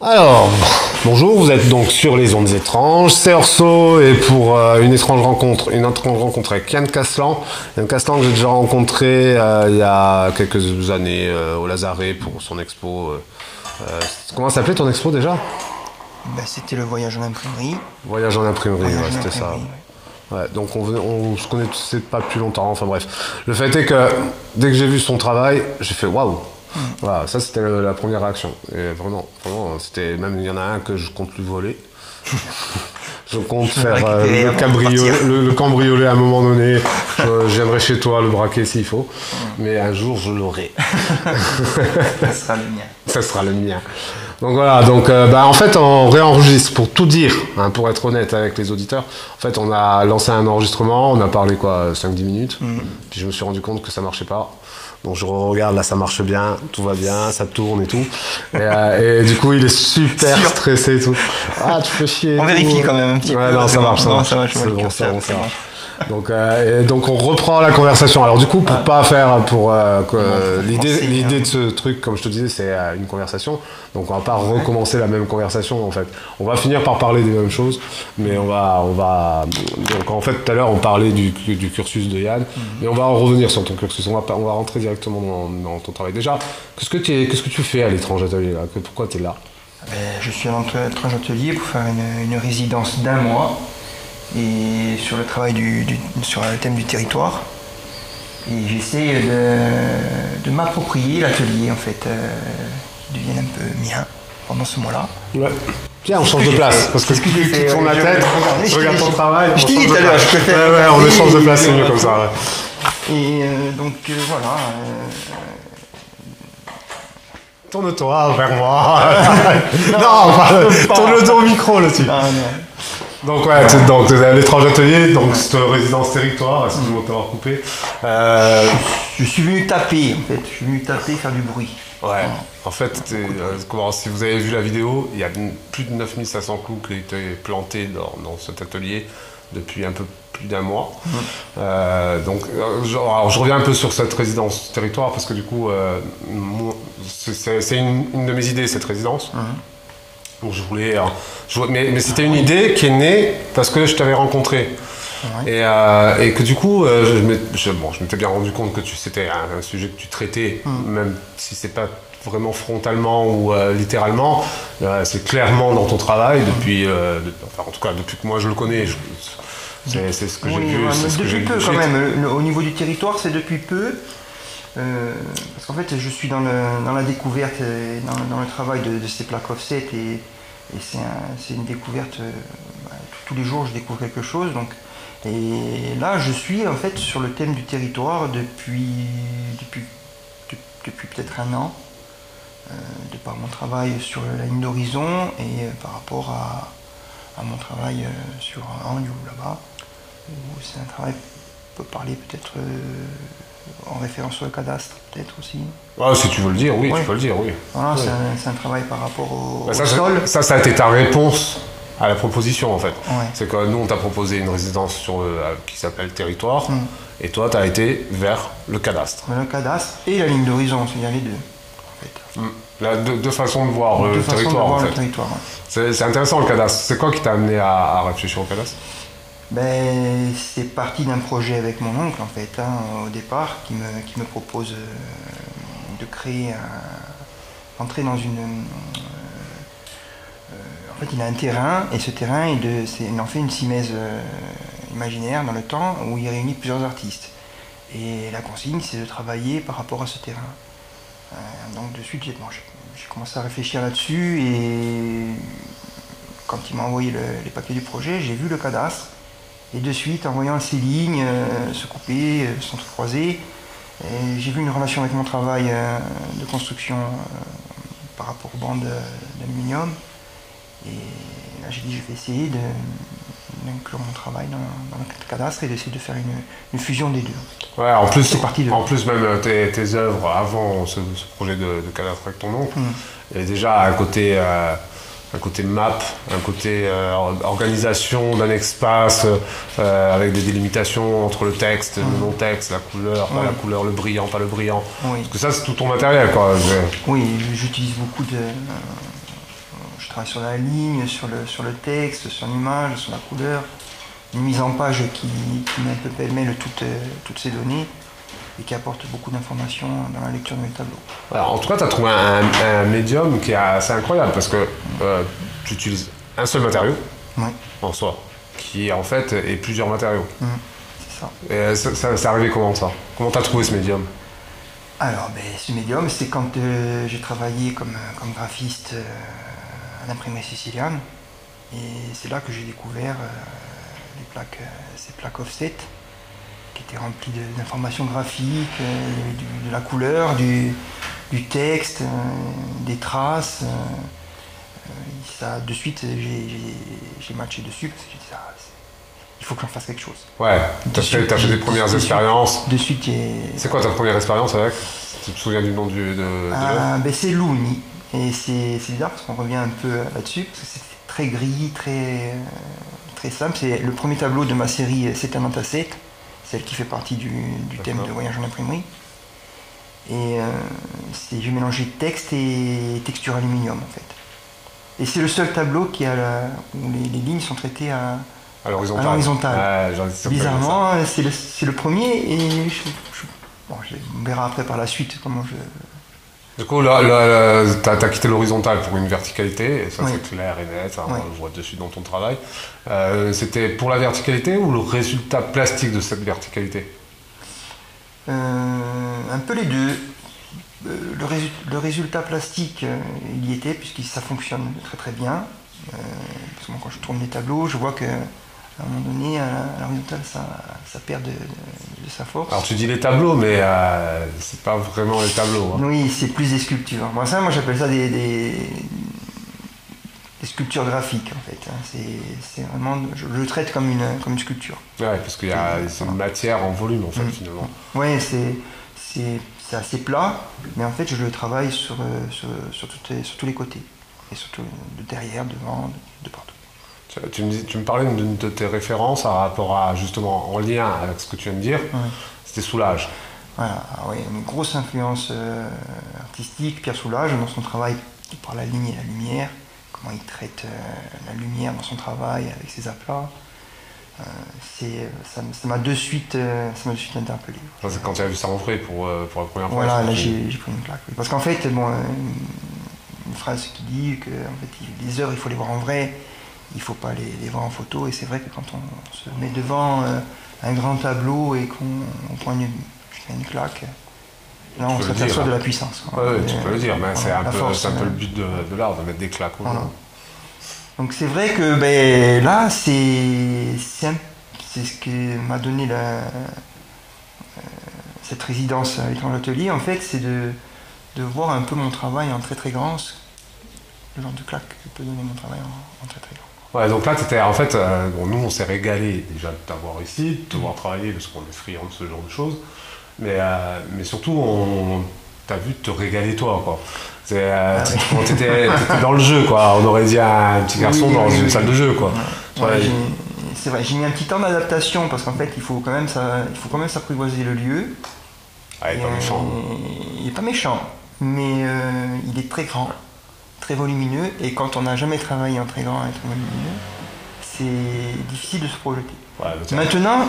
Alors, bonjour, vous êtes donc sur les ondes étranges, c'est Orso, et pour euh, une étrange rencontre, une étrange rencontre avec Yann Caslan. Yann Caslan que j'ai déjà rencontré euh, il y a quelques années euh, au Lazaret pour son expo. comment s'appelait ton expo déjà? Bah, C'était le voyage en imprimerie. Voyage en imprimerie, c'était ça. Ouais, donc on, on, se connaissait pas depuis longtemps, enfin bref. Le fait est que dès que j'ai vu son travail, j'ai fait waouh voilà, ça c'était la première réaction. Et vraiment, vraiment c'était même il y en a un que je compte lui voler. je compte faire euh, le, cambrioler à un moment donné. Je, viendrai chez toi le braquer s'il faut. Mais un jour je l'aurai. ça sera le mien. Ça sera le mien. Donc voilà, donc euh, bah, en fait on réenregistre pour tout dire, hein, pour être honnête avec les auditeurs. En fait on a lancé un enregistrement, on a parlé quoi 5-10 minutes, mm. puis je me suis rendu compte que ça marchait pas. Donc je regarde, là ça marche bien, tout va bien, ça tourne et tout. Et, euh, du coup il est super stressé et tout. Ah tu fais chier. On vérifie quand même un petit ouais, peu. Non, ça marche, ça marche. Ça marche, ça marche. Donc, euh, donc on reprend la conversation. Alors du coup, pour pas faire pour euh, l'idée l'idée de ce truc, comme je te disais, c'est euh, une conversation. Donc on va pas recommencer la même conversation en fait. On va finir par parler des mêmes choses, mais on va on va donc en fait tout à l'heure on parlait du, du cursus de Yann, mhm. mais on va en revenir sur ton cursus. On va on va rentrer directement dans, ton travail. Déjà, qu'est-ce que tu qu'est-ce que tu fais à l'étrange atelier là? Pourquoi tu es là? Je suis à l'étrange atelier pour faire une, une résidence d'un mois et sur le travail du, sur le thème du territoire. Et j'essaie de, m'approprier l'atelier en fait, euh, qui devienne un peu mien pendant ce mois-là. Ouais. Tiens, on change de place. Parce que tu tournes la tête, je regarde ton travail. Je t'ai dit tout à l'heure, je. Ouais, ouais, on échange de place, c'est mieux comme ça. Et euh, donc euh, voilà. Tourne-toi vers moi. non, tourne-le au micro là-dessus. Donc ouais, donc l'étrange atelier, donc cette résidence territoire, excuse-moi de t'avoir coupé. Euh... Je suis venu taper en fait, je suis venu taper, faire du bruit. Ouais, en fait, euh, si vous avez vu la vidéo, il y a plus de 9500 clous qui ont été plantés dans, cet atelier depuis un peu plus d'un mois. Mmh. Euh, donc, euh, je, alors, je reviens un peu sur cette résidence territoire parce que du coup, c'est une, une, de mes idées cette résidence. Mmh je voulais, euh, mais, c'était une idée qui est née parce que je t'avais rencontré. Euh, et, que du coup, euh, je, m'étais bien rendu compte que c'était un, sujet que tu traitais, hmm. même si c'est pas vraiment frontalement ou littéralement, c'est clairement dans ton travail depuis, en tout cas depuis que moi je le connais. C'est ce que j'ai vu. depuis peu quand même. au niveau du territoire, c'est depuis peu. Euh, parce qu'en fait, je suis dans, la découverte, dans, le travail de, ces plaques offset et, c'est une découverte. Euh, bah, tous les jours, je découvre quelque chose. Donc, et là, je suis en fait sur le thème du territoire depuis, peut-être un an, euh, de par mon travail sur la ligne d'horizon et par rapport à, mon travail sur lieu là-bas, où c'est un travail, on peut parler peut-être en référence sur le cadastre, peut-être aussi. Ah, si tu veux le dire, oui, tu peux le dire, oui. Voilà, c'est un, travail par rapport au, bah, ça, sol. Ça, ça a été ta réponse à la proposition, en fait. C'est que nous, on t'a proposé une résidence sur qui s'appelle Territoire, mm. et toi, tu as été vers le cadastre. Le cadastre et la ligne d'horizon, c'est bien les deux. En fait. Mm. deux, façons de voir, le, territoire, en fait. C'est intéressant le cadastre. C'est quoi qui t'a amené à, à réfléchir au cadastre? Ben, C'est parti d'un projet avec mon oncle, en fait, hein, au départ, qui me, qui me propose euh, de créer un. entrer dans une. Euh, en fait, il a un terrain, et ce terrain, il, de, il en fait une simèse euh, imaginaire dans le temps où il réunit plusieurs artistes. Et la consigne, c'est de travailler par rapport à ce terrain. donc, de suite, j'ai commencé à réfléchir là-dessus, et quand il m'a envoyé les papiers du projet, j'ai vu le cadastre. Et de suite, en voyant ces lignes euh, se couper, euh, s'entrecroiser, j'ai vu une relation avec mon travail euh, de construction par rapport aux bandes d'aluminium. Et là, j'ai dit, je vais essayer d'inclure mon travail dans, le cadastre et d'essayer de faire une, fusion des deux. Ouais, en plus, parti en plus même tes, tes œuvres avant ce, projet de, cadastre avec ton oncle, il y avait déjà un côté un côté map, un côté euh, organisation d'un espace euh, avec des délimitations entre le texte, le mm. non-texte, la couleur, pas la couleur, le brillant, pas le brillant. Parce que ça, c'est tout ton matériel, quoi. Oui, j'utilise beaucoup de, je travaille sur la ligne, sur le, sur le texte, sur l'image, sur la couleur. Une mise en page qui, qui met un peu pêle-mêle toutes, euh, toutes ces données et qui apporte beaucoup d'informations dans la lecture de mes tableaux. Alors, en tout cas, tu as trouvé un, un médium qui est assez incroyable parce que euh, tu utilises un seul matériau en soi, qui en fait est plusieurs matériaux. c'est ça. Et euh, ça, arrivé comment ça? Comment tu as trouvé ce médium? Alors, ben, ce médium, c'est quand euh, j'ai travaillé comme, comme graphiste euh, à l'imprimerie sicilienne. Et c'est là que j'ai découvert les plaques, ces plaques offset qui étaient remplies de- d'informations graphiques, euh, du- de la couleur, du, du texte, euh, des traces. euh, ça, de suite, j'ai- matché dessus parce que j'ai dit, ah, c'est- il faut que j'en fasse quelque chose. Ouais, tu as De fait, t'as fait des de- premières de suite. expériences. De suite, C'est quoi ta première expérience avec Tu te souviens du nom du, de, Ah, ben c'est Louni. Et c'est c'est bizarre parce qu'on revient un peu là-dessus, parce que c'est très gris, très, très simple. C'est le premier tableau de ma série 7 un Antaset, celle qui fait partie du, du thème de Voyage en imprimerie. Et euh, c'est- j'ai mélangé texte et texture aluminium en fait. Et c'est le seul tableau qui a la- où les, les lignes sont traitées à. À l'horizontale. Bizarrement, c'est le, le premier et je, je- bon, je- on verra après par la suite comment je, Du coup, là, là, là, t'as as quitté l'horizontale pour une verticalité, et ça Oui. c'est clair et net, Oui. on le voit dessus dans ton travail. Euh, C'était pour la verticalité ou le résultat plastique de cette verticalité? Euh, un peu les deux. Euh, le, résu- le résultat plastique, il y était, puisque ça fonctionne très très bien. Euh, parce que moi, quand je tourne les tableaux, je vois que à un moment donné, à l'horizontale, ça, ça perd de sa force. Alors tu dis les tableaux, mais euh, c'est pas vraiment les tableaux. hein. Oui, c'est plus des sculptures. Moi, ça, moi, j'appelle ça des, des, des sculptures graphiques, en fait. hein. C'est- vraiment, je, le traite comme une, comme une sculpture. Ouais, parce qu'il y a c'est une matière en volume en fait Mm. finalement. Ouais, c'est assez plat, mais en fait je le travaille sur, euh, sur, sur, tous les côtés. Et surtout de derrière, devant, de, de partout. Tu, tu me, dis- tu me parlais d'une de tes références à rapport à justement en lien avec ce que tu viens de dire, Ouais. c'était Soulage. Voilà, ah ouais, une grosse influence euh, artistique, Pierre Soulages, dans son travail par la ligne et la lumière, comment il traite euh, la lumière dans son travail avec ses aplats. Euh, c'est- ça m'a de suite, ça m'a de suite interpellé. Ça, c'est quand tu as vu ça en vrai pour, pour la première fois. Voilà, là j'ai j'ai pris une claque. oui. Parce qu'en fait, bon, une phrase qui dit que en fait, les œuvres, il faut les voir en vrai, il ne faut pas les, les voir en photo. Et c'est vrai que quand on se met devant euh, un grand tableau et qu'on on prend une, une claque, là on le s'aperçoit de la puissance. Ouais, tu peux le dire, mais c'est un, peu, un peu euh, le but de, de l'art, de mettre des claques Voilà. Donc c'est vrai que ben, là, c'est ce qui m'a donné la, euh, cette résidence à l'étrange atelier. En fait, c'est de, de voir un peu mon travail en très très grand, ce- le genre de claque que peut donner mon travail en, en très très grand. Ouais, donc là, t'étais, en fait, euh, bon, nous, on s'est régalé déjà de t'avoir ici, de te voir travailler, parce qu'on est friands de ce genre de choses. Mais, euh, mais surtout, on t'a vu te régaler toi, quoi. C'est, euh, Ah oui. t'étais, dans le jeu, quoi. On aurait dit un petit garçon Oui, dans oui, une salle de jeu, quoi. Ouais, C'est vrai, j'ai mis un petit temps d'adaptation parce qu'en fait, il faut quand même, ça, il faut quand même s'apprivoiser le lieu. Ah, il est pas euh, méchant. Il n'est pas méchant, mais euh, il est très grand, très volumineux, et quand on n'a jamais travaillé en très grand et très volumineux, c'est difficile de se projeter. Ouais. Maintenant,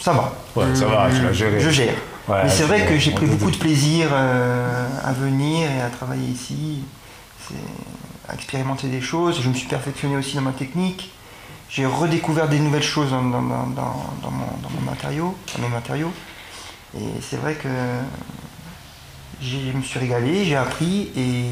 ça va. Ouais, ça va, tu l'as géré. Je gère. Ouais, mais c'est vrai que j'ai pris beaucoup de plaisir euh, à venir et à travailler ici, à expérimenter des choses. Je me suis perfectionné aussi dans ma technique. J'ai redécouvert des nouvelles choses dans, dans- dans- dans- mon, matériau, dans mes matériaux. Et c'est vrai que je me suis régalé, j'ai appris et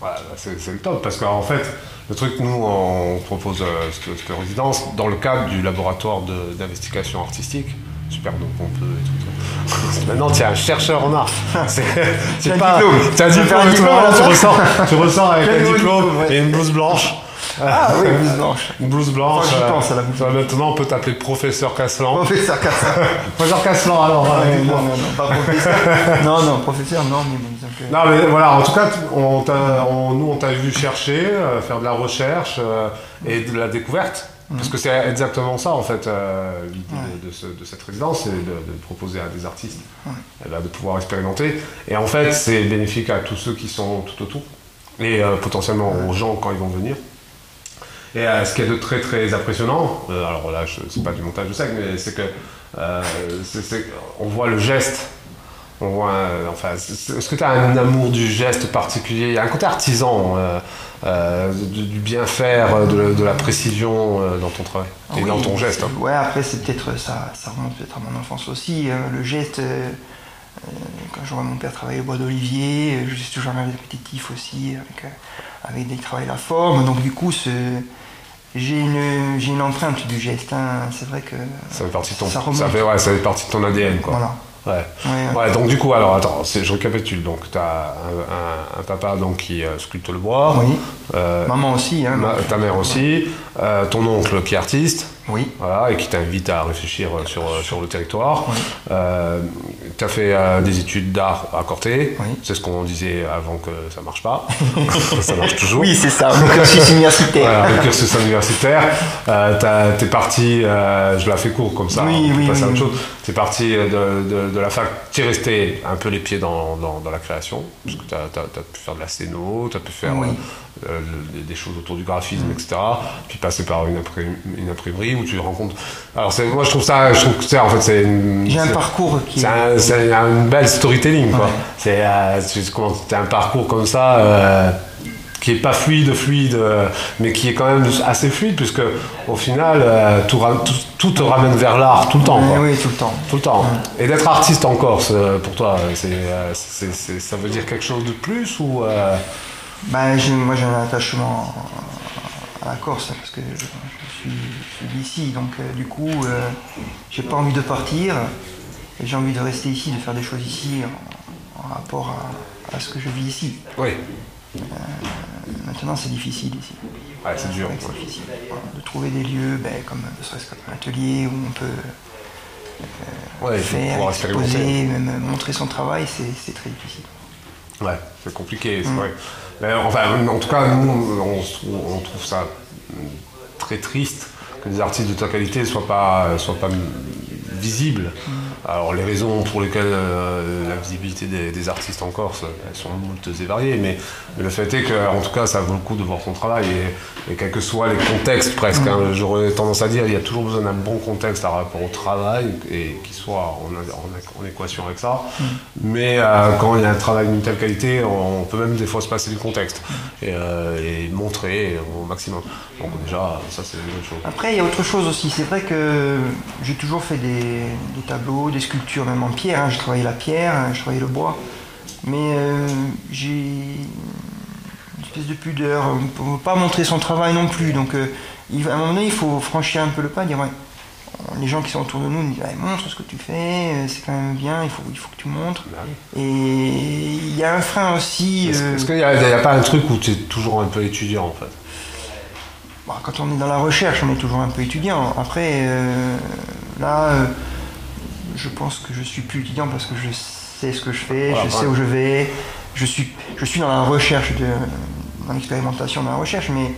bah, c'est, le top, parce qu'en fait, le truc, nous, on propose euh, cette, cette résidence dans le cadre du laboratoire d'investigation artistique. Super, donc on peut et tout. Maintenant, tu es un chercheur en art. C'est, pas. Tu as un diplôme, voilà, tu, ressors, tu ressors avec un diplôme et une blouse blanche. Ah oui, blouse blanche. Une blouse blanche. Enfin, j'y euh, pense à la blouse toi, Maintenant, on peut t'appeler professeur Caslan. Professeur Cassin. Professeur Caslan, alors. Ah, euh, non, non, non, pas professeur. non, non, professeur, non, mais que- Non mais voilà, en tout cas, t- on t'a- on- nous on t'a vu chercher, euh, faire de la recherche euh, et de la découverte. Parce que c'est exactement ça en fait, euh, l'idée. Ouais. de, ce- de cette résidence, c'est de, de proposer à des artistes Ouais. eh ben, de pouvoir expérimenter. Et en fait, c'est bénéfique à tous ceux qui sont tout autour. et potentiellement aux gens quand ils vont venir. Et ce qui est de très très impressionnant, alors là, c'est pas du montage de sec, mais c'est que on voit le geste on voit, enfin, est-ce que tu as un amour du geste particulier? Il y a un côté artisan euh, euh, du, bien faire, de, la précision euh, dans ton travail et dans ton geste. Hein. Ouais, après, c'est peut-être ça, ça remonte peut-être à mon enfance aussi. Hein. le geste, quand je vois mon père travailler au bois d'olivier, je suis toujours un répétitif aussi, avec, avec des travails la forme. Donc, du coup, j'ai une, une empreinte du geste. Hein. C'est vrai que. Ça fait partie de ton, ça, fait, ouais, ça fait partie de ton ADN. Quoi. Voilà. Ouais. Ouais, donc du coup, alors attends, je récapitule. Donc tu as un, papa donc, qui euh, sculpte le bois. Oui. Euh, Maman aussi. Hein, ta mère aussi. Euh, ton oncle qui est artiste. Oui. Voilà, et qui t'invite à réfléchir sur, sur le territoire. tu as fait des études d'art à Corté. Oui. C'est ce qu'on disait avant que ça marche pas. ça marche toujours. Oui, c'est ça, le cursus universitaire. Voilà, le cursus universitaire. tu es parti, je la fais court comme ça, oui, on à autre chose. Tu es parti de, de, la fac, tu es resté un peu les pieds dans, dans, la création, parce que tu as, pu faire de la scéno, tu as pu faire euh, des choses autour du graphisme, etc. Puis passer par une, une imprimerie où tu rencontres. Alors moi je trouve ça, je trouve que ça en fait c'est J'ai un parcours qui. C'est une belle storytelling quoi. C'est euh, un parcours comme ça. Euh, qui est pas fluide, fluide, mais qui est quand même assez fluide, puisque au final, tout, tout, te ramène vers l'art tout le temps. Oui, tout le temps. Tout le temps. Et d'être artiste en Corse, pour toi, c'est, ça veut dire quelque chose de plus ou ben, Moi, j'ai un attachement à la Corse parce que je, suis, d'ici. Donc, euh, du coup, euh, j'ai pas envie de partir. J'ai envie de rester ici, de faire des choses ici en, rapport à, ce que je vis ici. Oui. Euh, maintenant, c'est difficile ici. Ouais, c'est dur. C'est difficile. de trouver des lieux, ben, comme ne serait-ce qu'un atelier où on peut faire, exposer, même montrer son travail, c'est très difficile. Ouais, c'est compliqué, c'est mm. vrai. enfin, en tout cas, nous, on, trouve ça très triste que des artistes de ta qualité ne soient pas, soient pas visibles. Alors les raisons pour lesquelles euh, la visibilité des, artistes en Corse, elles sont multiples et variées, mais, le fait est qu'en tout cas ça vaut le coup de voir son travail et, quels que soient les contextes presque, hein, j'aurais tendance à dire il y a toujours besoin d'un bon contexte par rapport au travail et qui soit en, équation avec ça. Mm. Mais euh, quand il y a un travail d'une telle qualité, on, peut même des fois se passer du contexte et, euh, montrer au maximum. Donc déjà ça c'est une bonne chose. Après il y a autre chose aussi, c'est vrai que j'ai toujours fait des tableaux, des sculptures, même en pierre. Hein. J'ai travaillé la pierre, hein, j'ai travaillé le bois. Mais euh, j'ai une espèce de pudeur. On ne peut pas montrer son travail non plus. Donc, euh, à un moment donné, il faut franchir un peu le pas, dire ouais, les gens qui sont autour de nous nous disent montre ce que tu fais, euh, c'est quand même bien, il faut, il faut que tu montres. Et il y a un frein aussi. Est-ce qu'il n'y a, pas un truc où tu es toujours un peu étudiant en fait? Bah, Quand on est dans la recherche, on est toujours un peu étudiant. Après, là je pense que je suis plus étudiant parce que je sais ce que je fais, je sais où je vais, je suis, je suis dans la recherche, de, dans l'expérimentation, dans la recherche, mais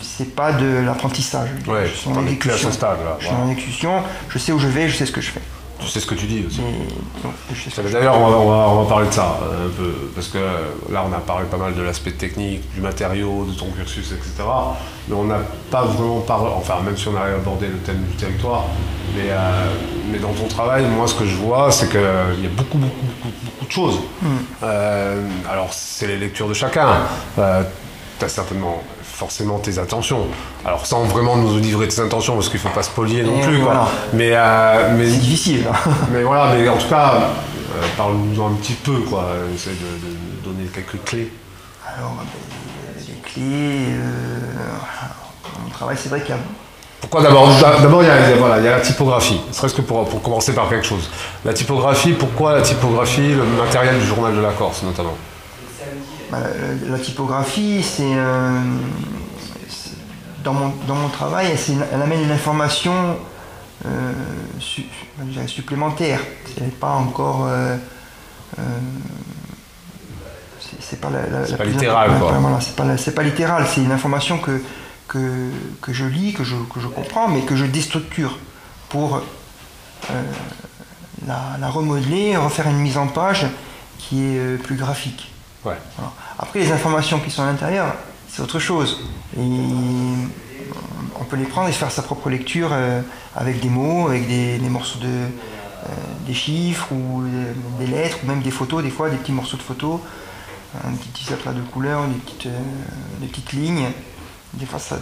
c'est pas de l'apprentissage. je suis en exécution. je suis en exécution, je sais où je vais, je sais ce que je fais. Tu sais ce que tu dis aussi. D'ailleurs, on, va, parler de ça euh, un peu, parce que là, on a parlé pas mal de l'aspect technique, du matériau, de ton cursus, etc. Mais on n'a pas vraiment parlé, enfin, même si on a abordé le thème du territoire, mais, euh, mais dans ton travail, moi, ce que je vois, c'est qu'il y a beaucoup, beaucoup, beaucoup, beaucoup de choses. Hmm. Euh, alors, c'est les lectures de chacun. tu as certainement forcément tes intentions. Alors sans vraiment nous livrer tes intentions parce qu'il faut pas se polier non plus. Mais, euh, mais c'est difficile. mais voilà, mais en tout cas, euh, parle-nous un petit peu quoi. Essaye de, donner quelques clés. Alors euh, les clés, mon travail, c'est vrai qu'il y a pourquoi d'abord D'abord, il, y a, voilà, il y a la typographie. Serait-ce que pour, pour commencer par quelque chose. La typographie, pourquoi la typographie, le matériel du journal de la Corse notamment? Bah, la typographie, c'est dans, mon, dans mon travail, elle, amène une information euh, supplémentaire. C'est pas encore. Euh, euh, c'est pas la, la, pas littéral, c'est pas, littéral, c'est une information que, que, que, je lis, que je, que je comprends, mais que je déstructure pour la, remodeler, refaire une mise en page qui est plus graphique. Ouais. Voilà. Après, les informations qui sont à l'intérieur, c'est autre chose. Et on peut les prendre et faire sa propre lecture euh, avec des mots, avec des, des morceaux de. euh, des chiffres ou des lettres ou même des photos, des fois des petits morceaux de photos, un petit aplat de couleurs, des petites, euh, des petites lignes. Des fois, ça,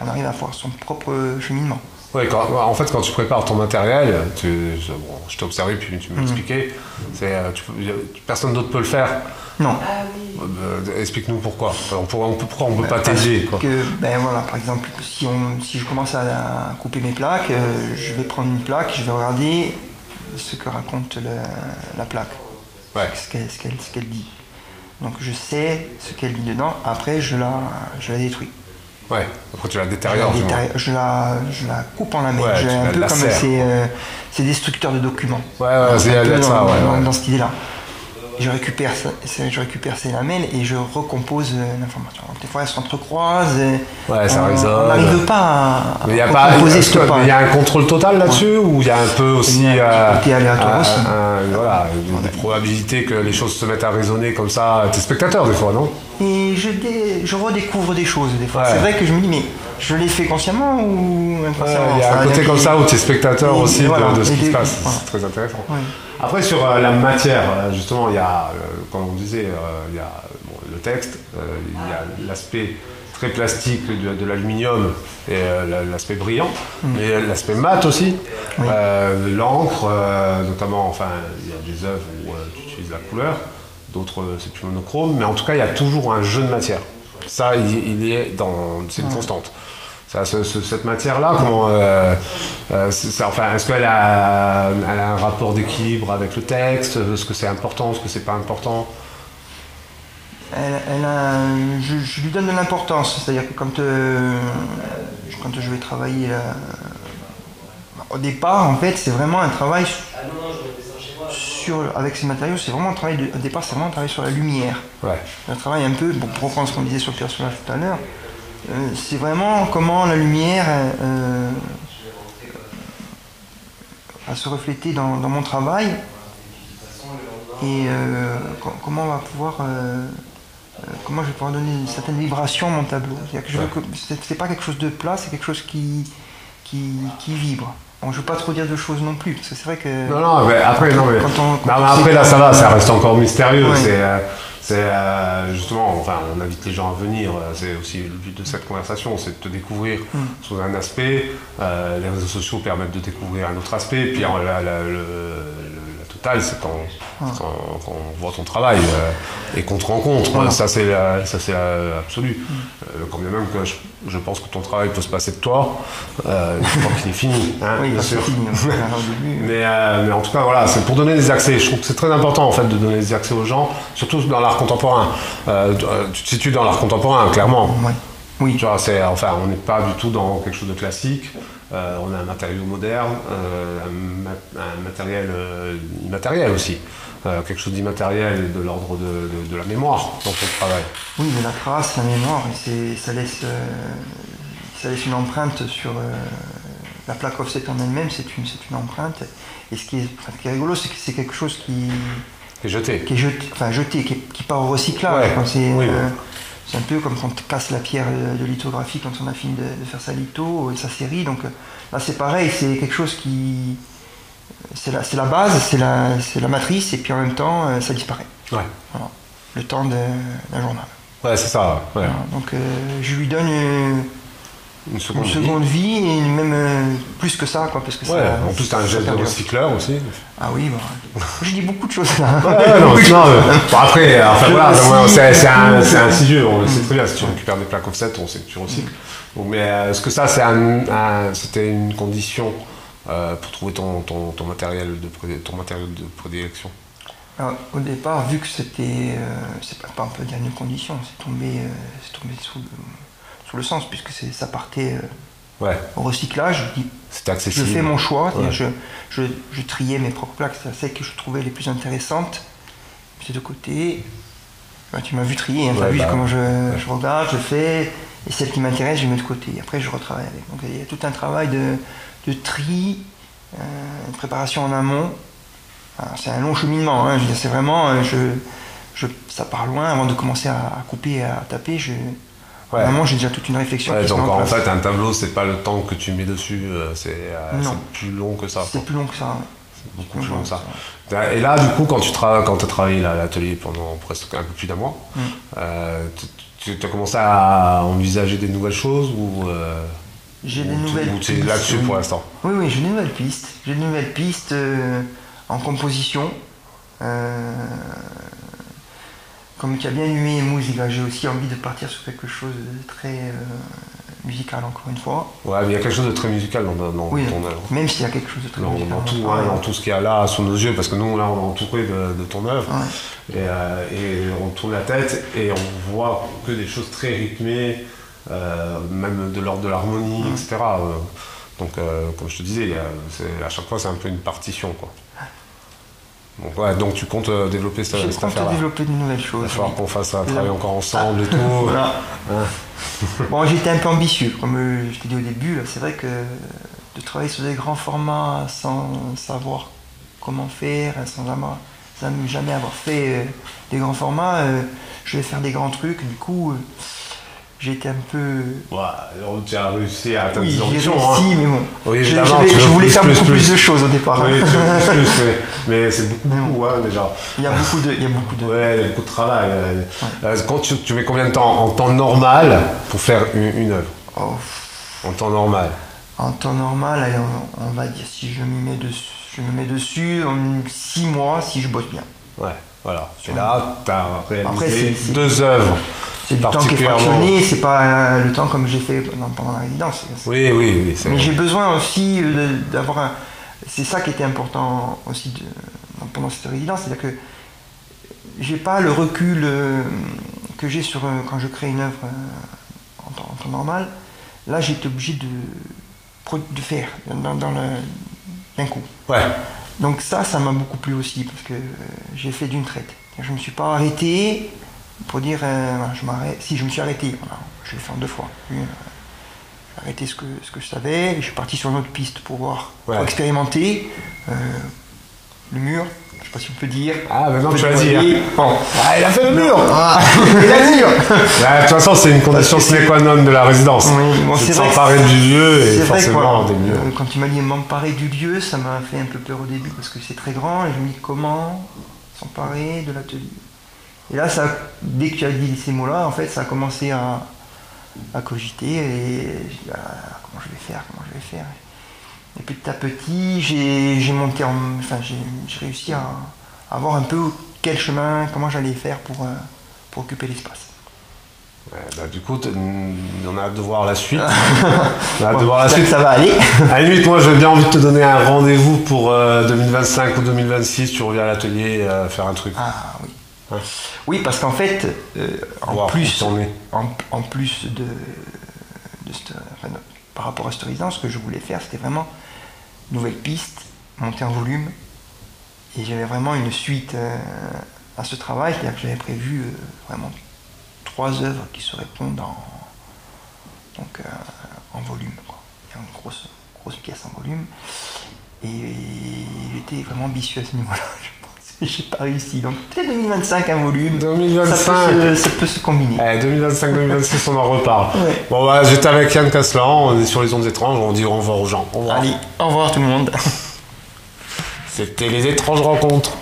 on arrive à faire son propre cheminement. Ouais, quand- en fait, quand tu prépares ton matériel, tu, je, bon, je t'ai observé puis tu m'expliquais, peux- personne d'autre peut le faire. Non. Euh, Explique-nous pourquoi. On pourra- on peut- pourquoi on ne peut pas t'aider ben voilà, par exemple, si, on, si je commence à, à couper mes plaques, euh, je vais prendre une plaque, je vais regarder ce que raconte la, la plaque, Ouais. ce qu'elle dit. Donc je sais ce qu'elle dit dedans, après je la, je la détruis. Ouais. Après, tu la Je détériores. la, je la, je la coupe en lamelles. Ouais, Je- tu un la peu comme ces, euh, ces destructeurs de documents. Ouais, ouais, c'est ça, dans, ouais, dans- ouais. dans cette idée-là. Je récupère, je récupère ces lamelles et je recompose euh, l'information. Des fois, elles s'entrecroisent. et Ouais, ça on- résonne. On n'arrive pas à, Mais il y a pas, il y a un contrôle total là-dessus ou il y a un peu aussi Il y a euh, aléatoire aussi. voilà, des, des probabilités que les choses se mettent à résonner comme ça. T'es spectateur des fois, non? Et je, dé- je redécouvre des choses des fois. Ouais. C'est vrai que je me dis, mais je l'ai fait consciemment ou inconsciemment? Il y a un côté comme ça où tu es spectateur aussi de- ce qui se passe. voilà. C'est très intéressant. Ouais. Après, sur euh, la matière, euh, justement, il y a, euh, comme on disait, euh, il y a bon, le texte, euh, il y a l'aspect très plastique de, de l'aluminium et euh, la- l'aspect brillant, mais l'aspect mat aussi, Oui. Euh, l'encre, euh, notamment, enfin, il y a des œuvres où euh, tu utilises la couleur, d'autres c'est plus monochrome, mais en tout cas, il y a toujours un jeu de matière. Ça, il, il est dans, c'est une constante. Ça, ce- ce- cette matière-là, comment, euh, euh, ça- enfin, est-ce qu'elle a, elle a un rapport d'équilibre avec le texte? Est-ce que c'est important? Est-ce que c'est pas important? Elle, elle a- je, je lui donne de l'importance. C'est-à-dire que quand, euh, quand je vais travailler euh, au départ, en fait, c'est vraiment un travail sur, avec ces matériaux. C'est vraiment un travail de- au départ, c'est vraiment un travail sur la lumière. Ouais, Un travail un peu, bon, pour reprendre ce qu'on disait sur le personnage tout à l'heure, euh, c'est vraiment comment la lumière euh, va se refléter dans, dans mon travail et euh, co- comment on va pouvoir euh, euh, comment je vais pouvoir donner une certaine vibration à mon tableau. C'est-à-dire que je veux que c'est pas quelque chose de plat, c'est quelque chose qui, qui, qui vibre. Bon, je ne veux pas trop dire de choses non plus, parce que c'est vrai que. Non, non, mais après, non, mais, Quand on- quand non, on mais après là, ça va, ça reste encore mystérieux. Ouais. C'est, euh, c'est euh, justement, enfin, on invite les gens à venir. C'est aussi le but de cette conversation, c'est de te découvrir Hmm. sous un aspect. Euh, les réseaux sociaux permettent de découvrir un autre aspect. Puis euh, la, la- le- c'est quand, quand, quand on voit ton travail euh, et qu'on te rencontre. Voilà. Ça, c'est absolu. Euh, quand bien même que je, je pense que ton travail peut se passer de toi, euh, une fois qu'il est fini. hein, oui, bien sûr. fini, début. Mais, mais en tout cas, voilà, c'est pour donner des accès. Je trouve que c'est très important en fait de donner des accès aux gens, surtout dans l'art contemporain. Tu- tu te situes dans l'art contemporain, clairement. Ouais. Oui. Tu vois, c'est, enfin, on n'est pas du tout dans quelque chose de classique. Euh, on a un matériau moderne, euh, un, ma- un matériel euh, immatériel aussi. Quelque chose d'immatériel de l'ordre de, de- de la mémoire dans ton travail. Oui, mais la trace, la mémoire, ça, laisse, ça laisse une empreinte sur la plaque offset en elle-même, c'est une, une empreinte. Et ce qui est, enfin, ce qui est rigolo, c'est que c'est quelque chose qui, Et jeté. qui est jeté, enfin, jeté qui, est- qui part au recyclage. Ouais, oui. C'est un peu comme quand on casse la pierre euh, de lithographie quand on a fini de, de faire sa litho et sa série. Donc euh, là, c'est pareil, c'est quelque chose qui. C'est la, la base, c'est la, la matrice, et puis en même temps, euh, ça disparaît. Ouais, Voilà. Le temps d'un journal. ouais c'est ça. ouais. Voilà, donc euh, je lui donne euh, Une une seconde. vie. et même euh, plus que ça, quoi, parce que Ouais, ça. en plus, tu as un geste de recycleur aussi. Ah oui, bah, je dis beaucoup de choses là. Ouais, non, non, euh, bon, après, enfin, voilà, c'est un, un on le sait très bien. Si tu récupères des plaques offset, on sait que tu recycles. Bon, mais euh, est-ce que ça, c'est un, un- c'était une condition euh, pour trouver ton, ton, ton matériel de pré- ton matériau de prédilection? Alors, au départ, vu que c'était, euh, c'est pas, pas peut dire une condition, c'est tombé, euh, tombé sous, le, sous le sens puisque c'est, ça partait euh, Ouais, au recyclage. Je c'était je accessible. fais mon choix, Ouais. je, je, je triais mes propres plaques, c'est celles que je trouvais les plus intéressantes. Puis de côté, bah, tu m'as vu trier, hein, t'as Ouais, vu bah, comment je, regarde, je fais, et celles qui m'intéressent, je les mets de côté. Après, je retravaille avec. Donc il y a tout un travail de, de tri, euh, de préparation en amont. C'est un long cheminement, hein, c'est vraiment, euh, je, je, ça part loin. Avant de commencer à, à couper et à taper, je, Vraiment, j'ai déjà toute une réflexion. Ouais, donc en, fait, un tableau, c'est pas le temps que tu mets dessus, euh, c'est plus long que ça. C'est plus long que ça. C'est beaucoup plus long que ça. Et là, du coup, quand tu tra quand as travaillé à l'atelier pendant presque un peu plus d'un mois, mm. euh, tu, as commencé à envisager des nouvelles choses ou euh, J'ai des nouvelles pistes. là-dessus pour l'instant? Oui, oui, j'ai des nouvelles pistes. J'ai des nouvelles pistes en composition comme tu as bien aimé musique, j'ai aussi envie de partir sur quelque chose de très euh, musical, encore une fois. Ouais, mais il y a quelque chose de très musical dans, dans oui, ton œuvre. Même s'il y a quelque chose de très musical. Dans tout, dans tout ce qu'il y a là sous nos yeux, parce que nous, là, on est entouré de, de ton œuvre. Euh, et, on tourne la tête et on voit que des choses très rythmées, euh, même de l'ordre de l'harmonie, etc. donc, comme je te disais, à chaque fois, c'est un peu une partition. Quoi. Donc, ouais, donc tu comptes euh, développer cette, cette affaire Je développer de nouvelles choses. Il va falloir qu'on fasse ça, travailler encore ensemble et tout. voilà. bon, j'étais un peu ambitieux, comme euh, je t'ai dit au début. C'est vrai que de travailler sur des grands formats sans savoir comment faire, sans jamais avoir fait euh, des grands formats, je vais faire des grands trucs. Du coup, j'étais un peu. Ouais, tu as réussi à atteindre oui, ambitions. Réussi, hein. mais bon. Oui, je, je, voulais faire beaucoup plus, de choses au départ. Oui, plus, plus, mais, c'est beaucoup, beaucoup hein, déjà. Il y a beaucoup de. Il y a beaucoup de, ouais, il y a beaucoup de travail. Euh, quand tu, tu, mets combien de temps en temps normal pour faire une, une œuvre? Oh. En temps normal En temps normal, on, va dire, si je m'y mets dessus, je me mets dessus en 6 mois si je bosse bien. Ouais, voilà. Et là, tu as réalisé Après, deux œuvres c'est du temps qui est fractionné, c'est pas euh, le temps comme j'ai fait pendant, la résidence. Oui, oui, oui. Mais j'ai besoin aussi euh, d'avoir un. C'est ça qui était important aussi de, pendant cette résidence, c'est-à-dire que j'ai pas le recul euh, que j'ai sur quand je crée une œuvre en, temps, normal. Là, j'étais obligé de, de faire dans, d'un coup. Ouais. Donc ça, ça m'a beaucoup plu aussi parce que j'ai fait d'une traite. Je me suis pas arrêté pour dire, euh, je m'arrête. Si je me suis arrêté, je l'ai fait en deux fois. J'ai arrêté ce que, ce que je savais, et je suis parti sur une autre piste pour voir, pour expérimenter. Euh, le mur, je sais pas si on peut dire. Ah, maintenant tu vas dire. Bon. Ah, il a fait le mur ah, Il a dit De toute façon, c'est une condition sine qua non de la résidence. c'est s'emparer du lieu et forcément des lieux. Quand tu m'as dit m'emparer du lieu, ça m'a fait un peu peur au début parce que c'est très grand et je me dis comment s'emparer de l'atelier? Et là, ça, dès que tu as dit ces mots-là, en fait, ça a commencé à, cogiter et je dit, ah, comment je vais faire, comment je vais faire? Et petit à petit, j'ai monté enfin, j'ai réussi à, à, voir un peu quel chemin, comment j'allais faire pour, euh, pour occuper l'espace. bah, du coup, on a hâte de voir la suite. on a hâte de voir la suite. Ça va aller. à la limite, moi, j'ai bien envie de te donner un rendez-vous pour 2025 euh, ou 2026. Tu reviens à l'atelier euh, faire un truc. Ah oui. Oui, parce qu'en fait, euh, en, plus, en, plus de, par rapport à cette résidence, ce que je voulais faire, c'était vraiment nouvelle piste, monter en volume. Et j'avais vraiment une suite euh, à ce travail, c'est-à-dire que j'avais prévu euh, vraiment trois œuvres qui se répondent en, donc, en volume. Une grosse, grosse pièce en volume. Et j'étais vraiment ambitieux à ce niveau-là. J'ai pas réussi. Donc peut-être 2025 un volume. 2025. Ça peut se, combiner. 2025-2026 on en reparle. Bon bah j'étais avec Yann Caslan, on est sur les ondes étranges, on dit au revoir aux gens. Au revoir. Allez, au revoir tout le monde. C'était les étranges rencontres.